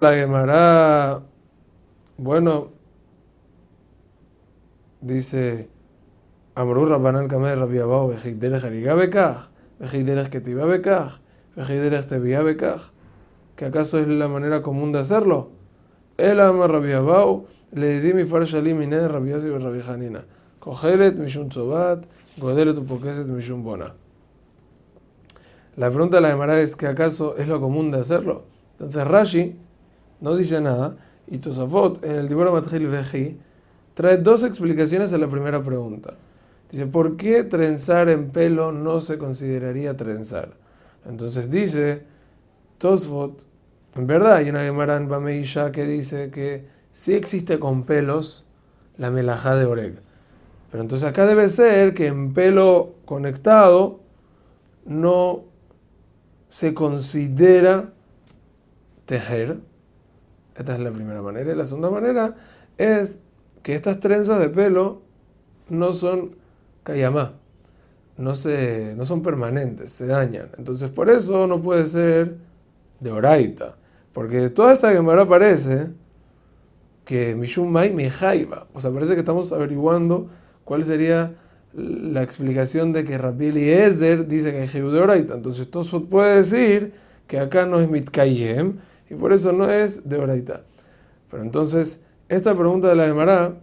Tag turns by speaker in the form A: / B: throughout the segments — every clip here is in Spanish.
A: La Gemara, bueno, dice, Amru Rabbanan Kamer Rabbi Abao, Vejigderech Ariga Bekaj, Vejigderech Ketiba Bekaj, Vejigderech Tebia Bekaj, que acaso es la manera común de hacerlo. El ama Rabbi Abao, le di mi farshalim ine Rabbi Yossi Rabbi Hanina. Cogelet mishun tzobat, godelet upokeset mishun bona. La pregunta de la Gemara es que acaso es lo común de hacerlo. Entonces Rashi no dice nada y Tosafot en el Dibora Matjil Veji trae dos explicaciones a la primera pregunta. Dice, ¿por qué trenzar en pelo no se consideraría trenzar? Entonces dice Tosfot, en verdad hay una Gemara en Bameisha que dice que sí existe con pelos la melajá de Oreg. Pero entonces acá debe ser que en pelo conectado no se considera tejer. Esta es la primera manera. Y la segunda manera es que estas trenzas de pelo no son kayamá, no, se, no son permanentes, se dañan. Entonces por eso no puede ser de oraita. Porque toda esta Gemara parece que Mishum Mai Mejaiba. O sea, parece que estamos averiguando cuál sería la explicación de que Rabbi Eliezer dice que hay de oraita. Entonces Tosfot puede decir que acá no es mitkayem y por eso no es de oraita. Pero entonces, esta pregunta de la Gemara,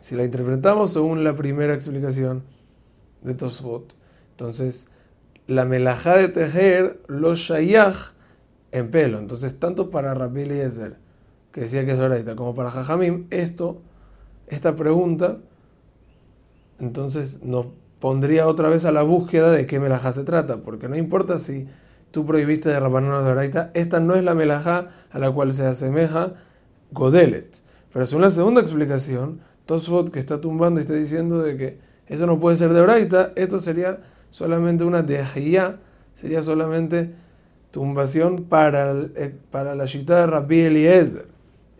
A: si la interpretamos según la primera explicación de Tosfot, entonces la melajá de tejer lo shayach en pelo. Entonces, tanto para Rabbi Eliezer, que decía que es oraita, como para Jajamim, esto, esta pregunta, entonces nos pondría otra vez a la búsqueda de qué melajá se trata, porque no importa si tú prohibiste de Rabanana de Oraita, esta no es la melajá a la cual se asemeja Godelet. Pero según la segunda explicación, Tosfot que está tumbando y está diciendo de que esto no puede ser de Oraita, esto sería solamente una dejía, sería solamente tumbación para, eh, para la shita de Rabbi Eliezer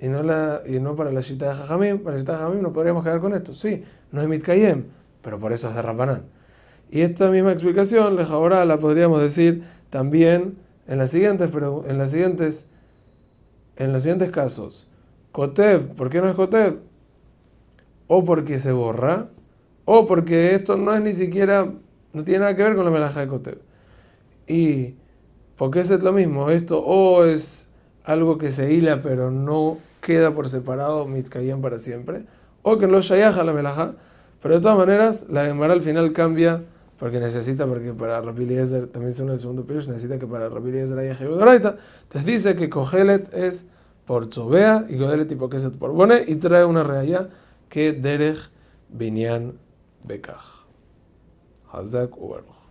A: y no, la, y no para la shita de Jajamim. Para la shita de Jajamim no podríamos quedar con esto. Sí, no es Mitkayem, pero por eso es de Rabbanán. Y esta misma explicación, ahora la podríamos decir también en las siguientes, en las siguientes, en los siguientes casos. Kotev, ¿por qué no es Kotev? O porque se borra, o porque esto no es ni siquiera, no tiene nada que ver con la melaja de Kotev. Y porque es lo mismo, esto o es algo que se hila pero no queda por separado mitkayem para siempre, o que no shayaja la melaja, pero de todas maneras la Gemara al final cambia porque necesita, porque para Rabbi Eliezer, también según el segundo periodo, necesita que para Rabbi Eliezer haya Jehudoraita. Entonces dice que Kohelet es por Tzobea y Godelet y Pokeset por Bone y trae una reaya que Derech Binyan Bekach. Hazak Uberch.